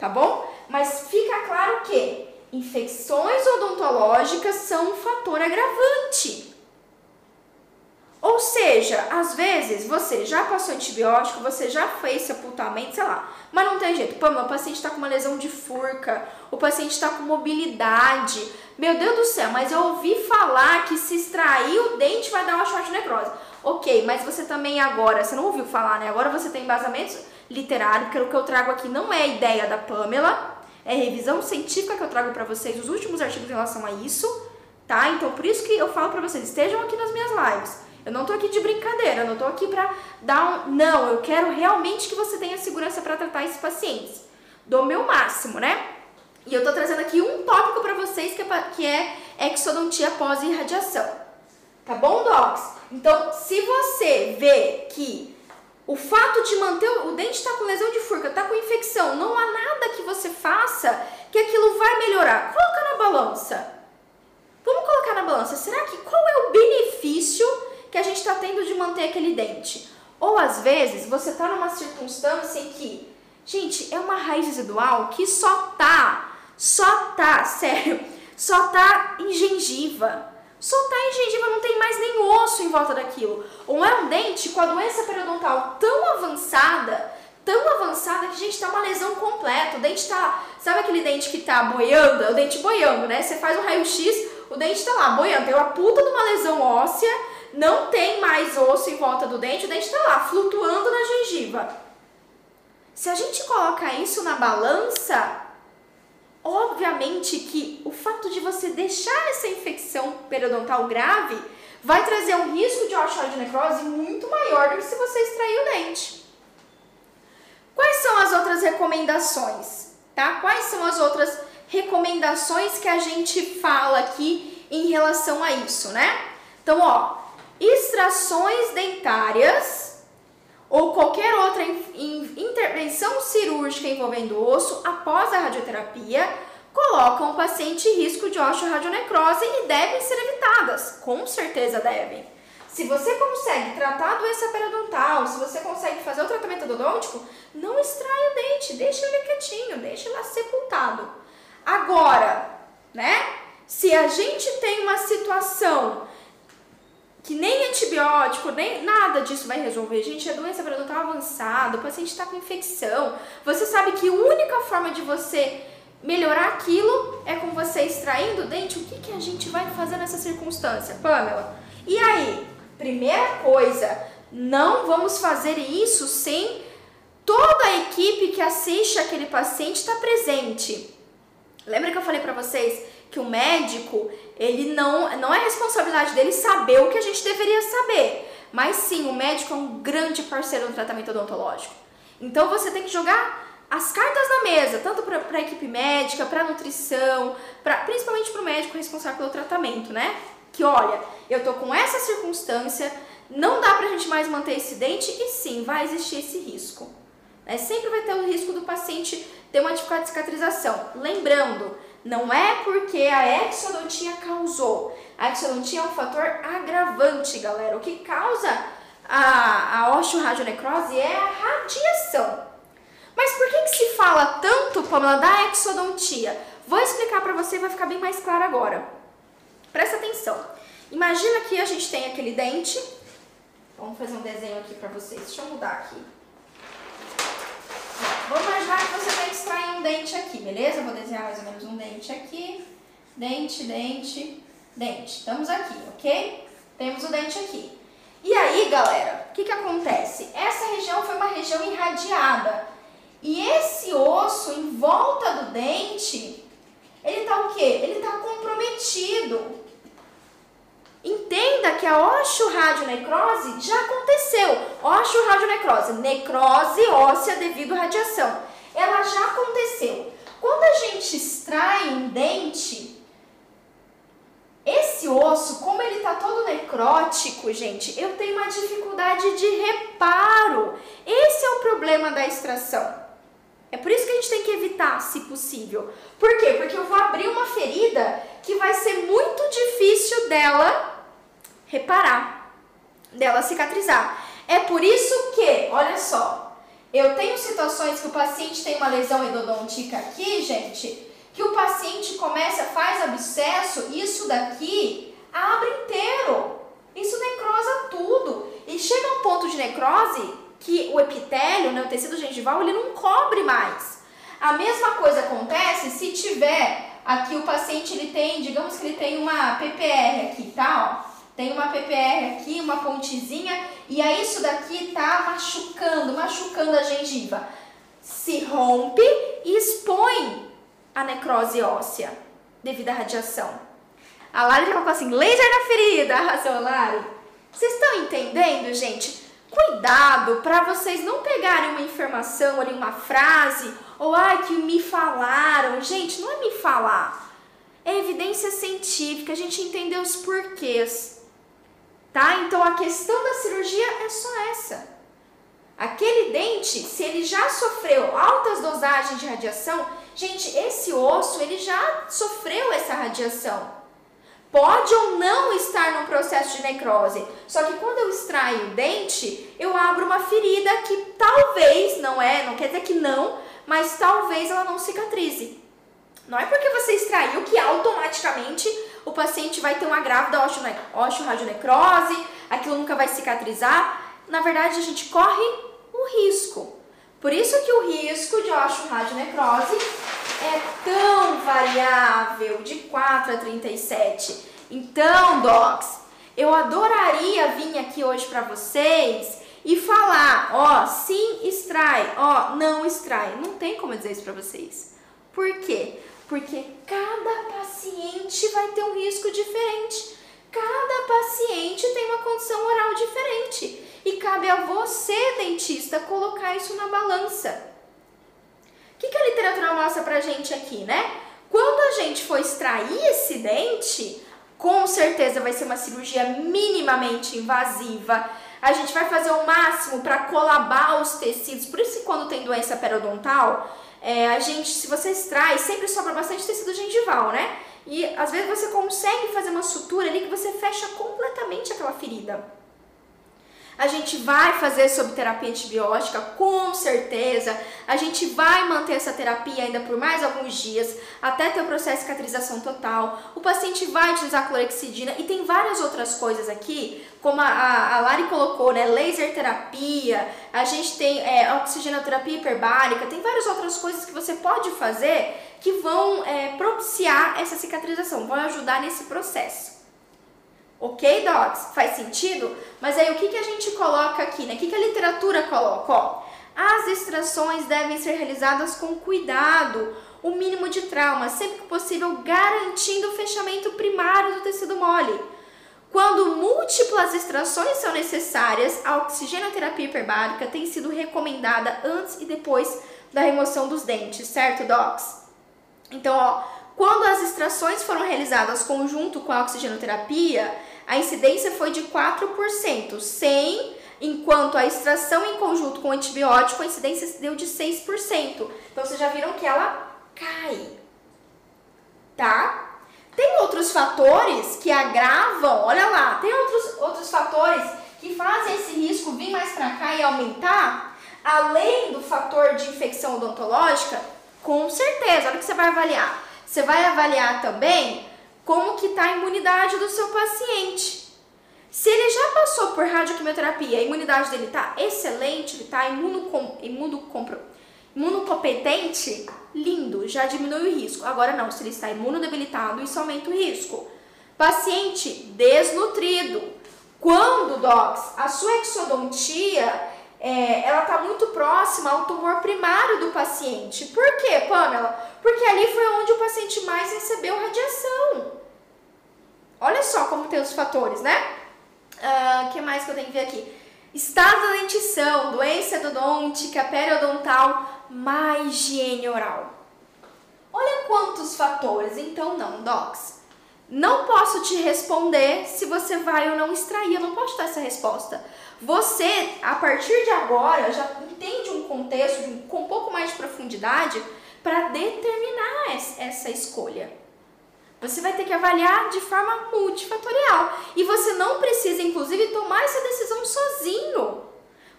Tá bom? Mas fica claro que infecções odontológicas são um fator agravante. Ou seja, às vezes você já passou antibiótico, você já fez sepultamento, sei lá, mas não tem jeito. Pô, meu paciente está com uma lesão de furca, o paciente está com mobilidade. Meu Deus do céu, mas eu ouvi falar que se extrair o dente vai dar uma short necrose. Ok, mas você também agora, você não ouviu falar, né? Agora você tem embasamentos literários, porque o que eu trago aqui não é ideia da Pamela, é revisão científica que eu trago para vocês, os últimos artigos em relação a isso, tá? Então por isso que eu falo para vocês, estejam aqui nas minhas lives. Eu não tô aqui de brincadeira, eu não tô aqui pra dar um. Não, eu quero realmente que você tenha segurança para tratar esses pacientes. Do meu máximo, né? E eu tô trazendo aqui um tópico para vocês que é, que é exodontia pós-irradiação. Tá bom, Docs? Então, se você vê que o fato de manter o dente está com lesão de furca, está com infecção, não há nada que você faça que aquilo vai melhorar. Coloca na balança. Vamos colocar na balança. Será que qual é o benefício que a gente está tendo de manter aquele dente. Ou às vezes você está numa circunstância em que, gente, é uma raiz residual que só tá, só tá, sério, só tá em gengiva. Só tá em gengiva, não tem mais nem osso em volta daquilo. Ou é um dente com a doença periodontal tão avançada, tão avançada que, gente, tá uma lesão completa. O dente tá, sabe aquele dente que tá boiando? É o dente boiando, né? Você faz um raio-x, o dente tá lá boiando. Tem uma puta de uma lesão óssea não tem mais osso em volta do dente, o dente está lá, flutuando na gengiva. Se a gente coloca isso na balança, obviamente que o fato de você deixar essa infecção periodontal grave vai trazer um risco de osteoartrose muito maior do que se você extrair o dente. Quais são as outras recomendações? Tá? Quais são as outras recomendações que a gente fala aqui em relação a isso, né? Então, ó, extrações dentárias ou qualquer outra intervenção cirúrgica envolvendo osso após a radioterapia colocam o paciente em risco de osteoradionecrose e devem ser evitadas. Com certeza devem. Se você consegue tratar a doença periodontal, se você consegue fazer o tratamento odontológico, não extrai o dente, deixa ele quietinho, deixa ele sepultado. Agora, né? Se a gente tem uma situação que nem antibiótico, nem nada disso vai resolver. Gente, a doença periodontal avançada, o paciente está com infecção. Você sabe que a única forma de você melhorar aquilo é com você extraindo o dente. O que, que a gente vai fazer nessa circunstância, Pamela? E aí, primeira coisa, não vamos fazer isso sem toda a equipe que assiste aquele paciente estar tá presente. Lembra que eu falei para vocês que o médico, ele não, não é responsabilidade dele saber o que a gente deveria saber. Mas sim, o médico é um grande parceiro no tratamento odontológico. Então você tem que jogar as cartas na mesa, tanto para a equipe médica, para nutrição, pra, principalmente para o médico responsável pelo tratamento, né? Que olha, eu tô com essa circunstância, não dá para a gente mais manter esse dente e sim, vai existir esse risco. Né? Sempre vai ter o risco do paciente ter uma dificuldade de cicatrização. Lembrando, não é porque a exodontia causou. A exodontia é um fator agravante, galera. O que causa a, a osteoradionecrose é a radiação. Mas por que, que se fala tanto, Pamela, da exodontia? Vou explicar para você e vai ficar bem mais claro agora. Presta atenção. Imagina que a gente tem aquele dente. Vamos fazer um desenho aqui para vocês. Deixa eu mudar aqui. Vamos imaginar que você tem extrair um dente aqui, beleza? Vou desenhar mais ou menos um dente aqui. Dente, dente, dente. Estamos aqui, ok? Temos o dente aqui. E aí, galera, o que, que acontece? Essa região foi uma região irradiada. E esse osso em volta do dente, ele tá o quê? Ele tá comprometido. Entenda que a osteoradionecrose já aconteceu. Osteoradionecrose, necrose óssea devido à radiação. Ela já aconteceu. Quando a gente extrai um dente, esse osso, como ele está todo necrótico, gente, eu tenho uma dificuldade de reparo. Esse é o problema da extração. É por isso que a gente tem que evitar, se possível. Por quê? Porque eu vou abrir uma ferida que vai ser muito difícil dela reparar, dela cicatrizar. É por isso que, olha só, eu tenho situações que o paciente tem uma lesão endodôntica aqui, gente, que o paciente começa, faz abscesso, isso daqui abre inteiro. Isso necrosa tudo. E chega um ponto de necrose que o epitélio, né, o tecido gengival, ele não cobre mais. A mesma coisa acontece se tiver aqui o paciente, ele tem, digamos que ele tem uma PPR aqui, tá? Ó, tem uma PPR aqui, uma pontezinha, e aí isso daqui tá machucando, machucando a gengiva. Se rompe e expõe a necrose óssea devido à radiação. A Lari já colocou assim, laser na ferida, arrasou, Lari. Vocês estão entendendo, gente? Cuidado para vocês não pegarem uma informação ali, uma frase, ou ai que me falaram. Gente, não é me falar. É evidência científica, a gente entender os porquês. Tá? Então a questão da cirurgia é só essa. Aquele dente, se ele já sofreu altas dosagens de radiação, gente, esse osso ele já sofreu essa radiação pode ou não estar num processo de necrose. Só que quando eu extraio o dente, eu abro uma ferida que talvez, não é, não quer dizer que não, mas talvez ela não cicatrize. Não é porque você extraiu que automaticamente o paciente vai ter um agravo da osteoradionecrose, aquilo nunca vai cicatrizar. Na verdade, a gente corre um risco. Por isso que o risco de osteoradionecrose é tão variável, de 4 a 37. Então, docs, eu adoraria vir aqui hoje para vocês e falar, ó, sim, extrai, ó, não extrai. Não tem como dizer isso para vocês. Por quê? Porque cada paciente vai ter um risco diferente. Cada paciente tem uma condição oral diferente e cabe a você, dentista, colocar isso na balança. O que, que a literatura mostra pra gente aqui, né? Quando a gente for extrair esse dente, com certeza vai ser uma cirurgia minimamente invasiva. A gente vai fazer o máximo para colabar os tecidos. Por isso que quando tem doença periodontal, é, a gente, se você extrai, sempre sobra bastante tecido gengival, né? E às vezes você consegue fazer uma sutura ali que você fecha completamente aquela ferida. A gente vai fazer sobre terapia antibiótica, com certeza. A gente vai manter essa terapia ainda por mais alguns dias, até ter o processo de cicatrização total. O paciente vai utilizar clorexidina e tem várias outras coisas aqui, como a, a, a Lari colocou, né? Laser terapia, a gente tem é, oxigenoterapia hiperbárica, tem várias outras coisas que você pode fazer que vão é, propiciar essa cicatrização, vão ajudar nesse processo. Ok, docs? Faz sentido? Mas aí o que, que a gente coloca aqui, né? O que, que a literatura coloca? Ó, as extrações devem ser realizadas com cuidado, o mínimo de trauma, sempre que possível, garantindo o fechamento primário do tecido mole. Quando múltiplas extrações são necessárias, a oxigenoterapia hiperbárica tem sido recomendada antes e depois da remoção dos dentes, certo, docs? Então, ó, quando as extrações foram realizadas conjunto com a oxigenoterapia, a incidência foi de 4%, sem, enquanto a extração em conjunto com o antibiótico, a incidência deu de 6%. Então vocês já viram que ela cai. Tá? Tem outros fatores que agravam, olha lá, tem outros, outros fatores que fazem esse risco vir mais para cá e aumentar, além do fator de infecção odontológica, com certeza, olha o que você vai avaliar. Você vai avaliar também como que está a imunidade do seu paciente. Se ele já passou por radioquimioterapia, a imunidade dele está excelente, ele está imunocom, imunocom, imunocompetente, lindo, já diminui o risco. Agora não, se ele está imunodebilitado, isso aumenta o risco. Paciente desnutrido. Quando, docs, a sua exodontia é, ela está muito próxima ao tumor primário do paciente. Por quê, Pamela? Porque ali foi onde o paciente mais recebeu radiação. Olha só como tem os fatores, né? O uh, ah, que mais que eu tenho que ver aqui? Estado da dentição, doença endodôntica, periodontal, má higiene oral. Olha quantos fatores. Então, não, docs. Não posso te responder se você vai ou não extrair. Eu não posso dar essa resposta. Você, a partir de agora, já entende um contexto com um pouco mais de profundidade para determinar essa escolha. Você vai ter que avaliar de forma multifatorial. E você não precisa, inclusive, tomar essa decisão sozinho.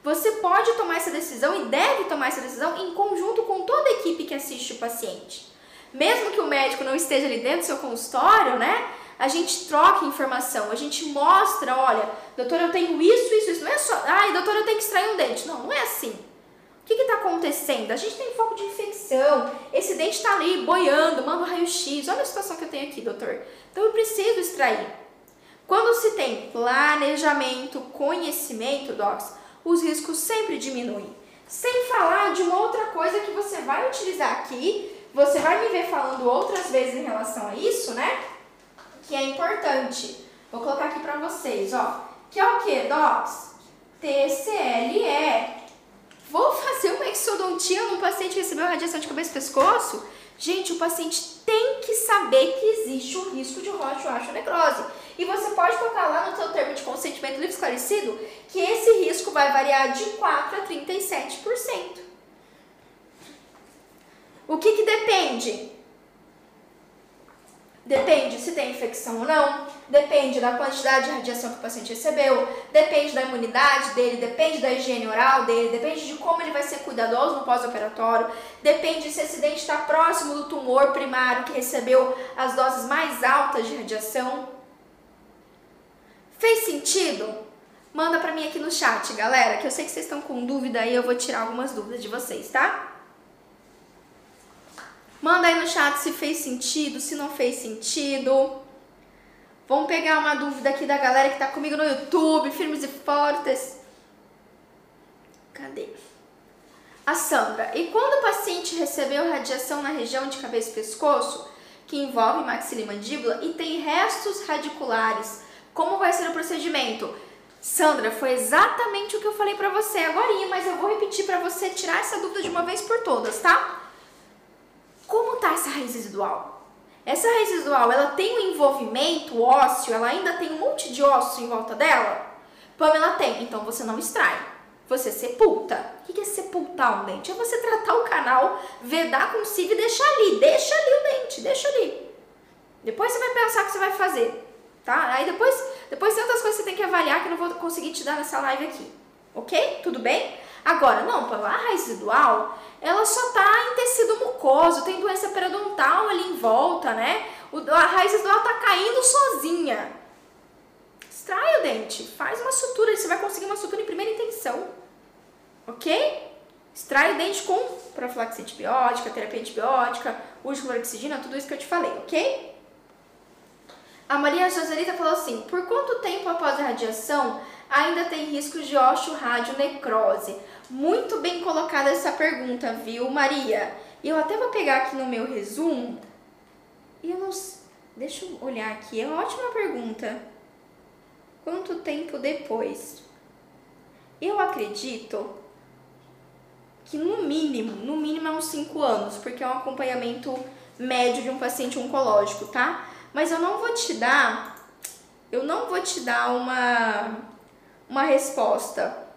Você pode tomar essa decisão e deve tomar essa decisão em conjunto com toda a equipe que assiste o paciente. Mesmo que o médico não esteja ali dentro do seu consultório, né? A gente troca informação, a gente mostra, olha, doutor, eu tenho isso, isso, isso. Não é só, ai, doutor, eu tenho que extrair um dente. Não, não é assim. Que está acontecendo? A gente tem foco de infecção, esse dente está ali boiando, manda um raio-x. Olha a situação que eu tenho aqui, doutor. Então eu preciso extrair. Quando se tem planejamento, conhecimento, docs, os riscos sempre diminuem. Sem falar de uma outra coisa que você vai utilizar aqui, você vai me ver falando outras vezes em relação a isso, né? Que é importante. Vou colocar aqui para vocês, ó. Que é o que, docs? TCLE Vou fazer uma exodontia num paciente que recebeu radiação de cabeça e pescoço? Gente, o paciente tem que saber que existe o risco de roxo-necrose. E você pode colocar lá no seu termo de consentimento livre esclarecido que esse risco vai variar de 4 a 37%. O que, que depende? Depende se tem infecção ou não, depende da quantidade de radiação que o paciente recebeu, depende da imunidade dele, depende da higiene oral dele, depende de como ele vai ser cuidadoso no pós-operatório, depende se esse dente está próximo do tumor primário que recebeu as doses mais altas de radiação. Fez sentido? Manda para mim aqui no chat, galera, que eu sei que vocês estão com dúvida aí, eu vou tirar algumas dúvidas de vocês, tá? Manda aí no chat se fez sentido, se não fez sentido. Vamos pegar uma dúvida aqui da galera que tá comigo no YouTube, firmes e fortes. Cadê? A Sandra. E quando o paciente recebeu radiação na região de cabeça e pescoço, que envolve maxila e mandíbula, e tem restos radiculares, como vai ser o procedimento? Sandra, foi exatamente o que eu falei para você agora, mas eu vou repetir para você tirar essa dúvida de uma vez por todas, tá? Essa raiz residual? essa raiz residual, ela tem um envolvimento ósseo, ela ainda tem um monte de osso em volta dela? Pamela tem, então você não extrai. Você sepulta. O que é sepultar um dente? É você tratar o canal, vedar com e deixar ali. Deixa ali o dente, deixa ali. Depois você vai pensar o que você vai fazer, tá? Aí depois, depois tem outras coisas que você tem que avaliar que eu não vou conseguir te dar nessa live aqui. Ok? Tudo bem? Agora, não, a raiz residual, ela só tá em tecido mucoso, tem doença periodontal ali em volta, né? O, a raiz residual tá caindo sozinha. Extrai o dente, faz uma sutura, você vai conseguir uma sutura em primeira intenção. Ok? Extrai o dente com profilaxia antibiótica, terapia antibiótica, uso de clorexidina, tudo isso que eu te falei, ok? A Maria Joselita falou assim: por quanto tempo após a radiação ainda tem risco de osteoradionecrose? Muito bem colocada essa pergunta, viu, Maria? E eu até vou pegar aqui no meu resumo. E eu não. Deixa eu olhar aqui. É uma ótima pergunta. Quanto tempo depois? Eu acredito que no mínimo, no mínimo é uns 5 anos, porque é um acompanhamento médio de um paciente oncológico, tá? Mas eu não vou te dar, eu não vou te dar uma, uma resposta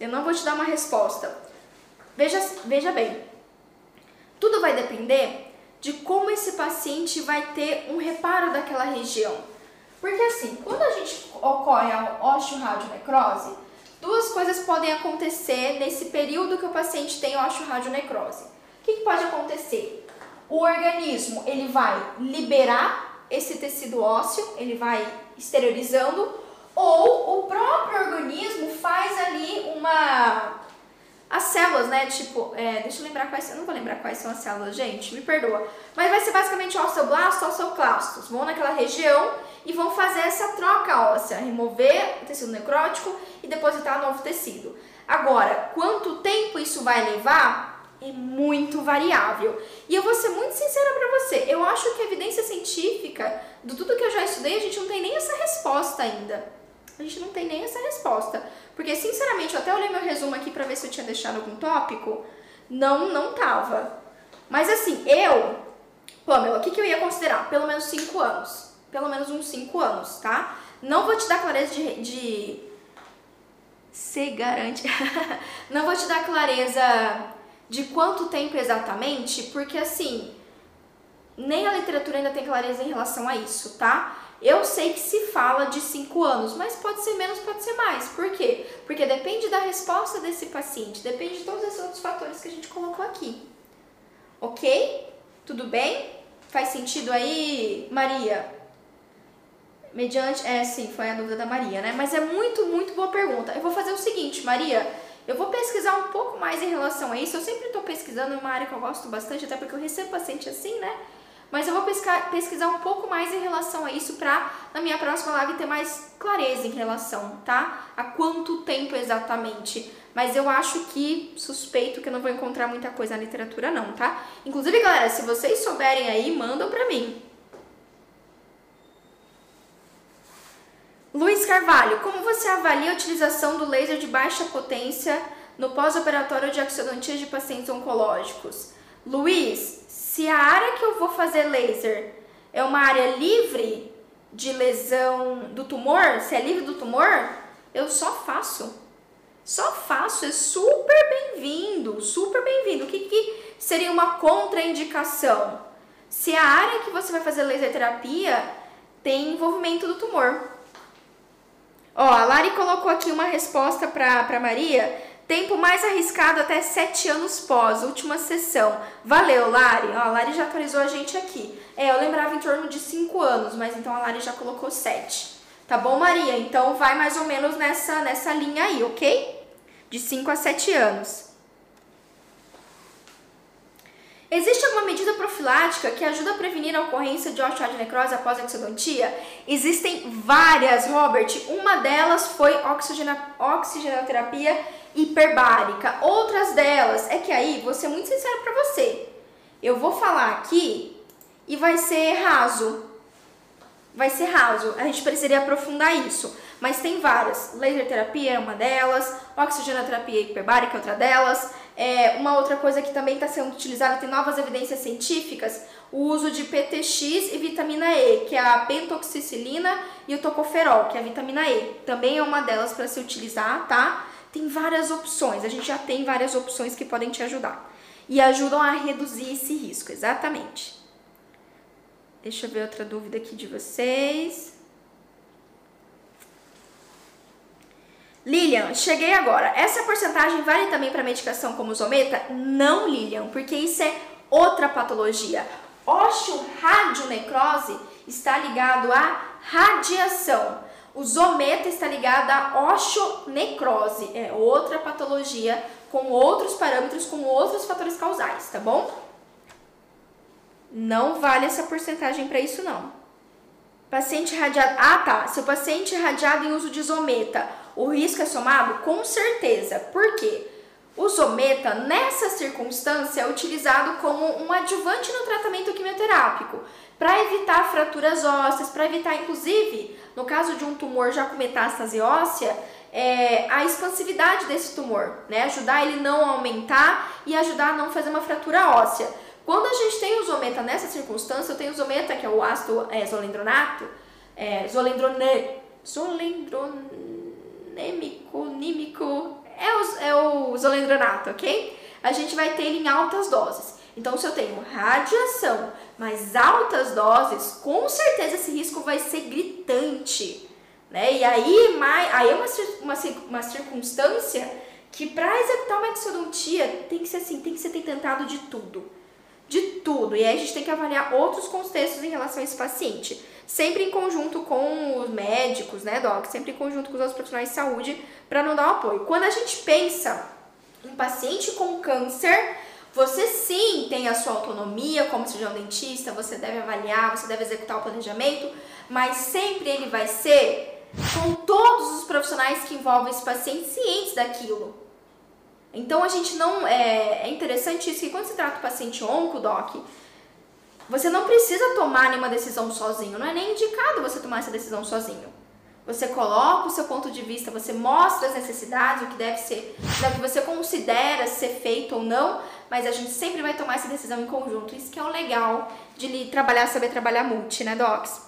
eu não vou te dar uma resposta. Veja, veja bem, tudo vai depender de como esse paciente vai ter um reparo daquela região. Porque assim, quando a gente ocorre a osteoradionecrose, duas coisas podem acontecer nesse período que o paciente tem osteoradionecrose. O que, que pode acontecer? O organismo ele vai liberar esse tecido ósseo, ele vai exteriorizando ou o próprio organismo faz ali uma. As células, né? Tipo, é, deixa eu lembrar quais. Eu não vou lembrar quais são as células, gente, me perdoa. Mas vai ser basicamente osteoblastos, osteoclastos. Vão naquela região e vão fazer essa troca óssea, remover o tecido necrótico e depositar novo tecido. Agora, quanto tempo isso vai levar? É muito variável. E eu vou ser muito sincera para você. Eu acho que a evidência científica, do tudo que eu já estudei, a gente não tem nem essa resposta ainda. A gente não tem nem essa resposta. Porque, sinceramente, eu até olhei meu resumo aqui para ver se eu tinha deixado algum tópico. Não, não tava. Mas assim, eu, Pamela, o que, que eu ia considerar? Pelo menos 5 anos. Pelo menos uns 5 anos, tá? Não vou te dar clareza de. de... Se garante. não vou te dar clareza de quanto tempo exatamente, porque assim, nem a literatura ainda tem clareza em relação a isso, tá? Eu sei que se fala de 5 anos, mas pode ser menos, pode ser mais. Por quê? Porque depende da resposta desse paciente, depende de todos esses outros fatores que a gente colocou aqui. Ok? Tudo bem? Faz sentido aí, Maria? Mediante. É, sim, foi a dúvida da Maria, né? Mas é muito, muito boa pergunta. Eu vou fazer o seguinte, Maria. Eu vou pesquisar um pouco mais em relação a isso. Eu sempre estou pesquisando, é uma área que eu gosto bastante, até porque eu recebo paciente assim, né? Mas eu vou pesquisar um pouco mais em relação a isso para na minha próxima live ter mais clareza em relação, tá? A quanto tempo exatamente. Mas eu acho que suspeito que eu não vou encontrar muita coisa na literatura não, tá? Inclusive, galera, se vocês souberem aí, mandam pra mim. Luiz Carvalho, como você avalia a utilização do laser de baixa potência no pós-operatório de axodontia de pacientes oncológicos? Luiz, se a área que eu vou fazer laser é uma área livre de lesão do tumor, se é livre do tumor, eu só faço. Só faço, é super bem-vindo, super bem-vindo. O que, que seria uma contraindicação? Se a área que você vai fazer laser terapia tem envolvimento do tumor. Ó, a Lari colocou aqui uma resposta para Maria Tempo mais arriscado até 7 anos pós, última sessão. Valeu, Lari. Ó, a Lari já atualizou a gente aqui. É, eu lembrava em torno de 5 anos, mas então a Lari já colocou 7. Tá bom, Maria? Então vai mais ou menos nessa, nessa linha aí, ok? De 5 a 7 anos. Existe alguma medida profilática que ajuda a prevenir a ocorrência de osteoadenecrose após a exodontia? Existem várias, Robert. Uma delas foi oxigena, oxigenoterapia hiperbárica. Outras delas é que aí, vou ser muito sincero para você. Eu vou falar aqui e vai ser raso. Vai ser raso. A gente precisaria aprofundar isso. mas tem várias. Laser terapia é uma delas, oxigenoterapia hiperbárica é outra delas. É, uma outra coisa que também está sendo utilizada, tem novas evidências científicas, o uso de PTX e vitamina E, que é a pentoxicilina e o tocoferol, que é a vitamina E. Também é uma delas para se utilizar, tá? Tem várias opções, a gente já tem várias opções que podem te ajudar. E ajudam a reduzir esse risco, exatamente. Deixa eu ver outra dúvida aqui de vocês. Lilian, cheguei agora. Essa porcentagem vale também para medicação como Zometa? Não, Lilian, porque isso é outra patologia. Osteoradionecrose está ligado à radiação. O Zometa está ligado à osteonecrose, é outra patologia com outros parâmetros, com outros fatores causais, tá bom? Não vale essa porcentagem para isso não. Paciente radiado. Ah, tá. Se o paciente é radiado em uso de Zometa o risco é somado? Com certeza. Por quê? O Zometa, nessa circunstância, é utilizado como um adjuvante no tratamento quimioterápico, para evitar fraturas ósseas, para evitar, inclusive, no caso de um tumor já com metástase óssea, é, a expansividade desse tumor, né? Ajudar ele não aumentar e ajudar a não fazer uma fratura óssea. Quando a gente tem o Zometa nessa circunstância, eu tenho o Zometa, que é o ácido é, zolendronato, é, zolendrone, zolendron nêmico, nímico, é o, é o zolendronato, ok? A gente vai ter ele em altas doses. Então, se eu tenho radiação, mas altas doses, com certeza esse risco vai ser gritante, né? E aí, mais, aí é uma, uma, uma circunstância que para executar uma exodontia tem que ser assim, tem que ser tentado de tudo. De tudo. E aí a gente tem que avaliar outros contextos em relação a esse paciente sempre em conjunto com os médicos, né, Doc? Sempre em conjunto com os outros profissionais de saúde para não dar o apoio. Quando a gente pensa em paciente com câncer, você sim tem a sua autonomia como cirurgião dentista, você deve avaliar, você deve executar o planejamento, mas sempre ele vai ser com todos os profissionais que envolvem esse paciente cientes daquilo. Então a gente não. É, é interessante isso que quando se trata do paciente onco, Doc, você não precisa tomar nenhuma decisão sozinho, não é nem indicado você tomar essa decisão sozinho. Você coloca o seu ponto de vista, você mostra as necessidades, o que deve ser, o que você considera ser feito ou não, mas a gente sempre vai tomar essa decisão em conjunto. Isso que é o legal de trabalhar, saber trabalhar multi, né, Docs?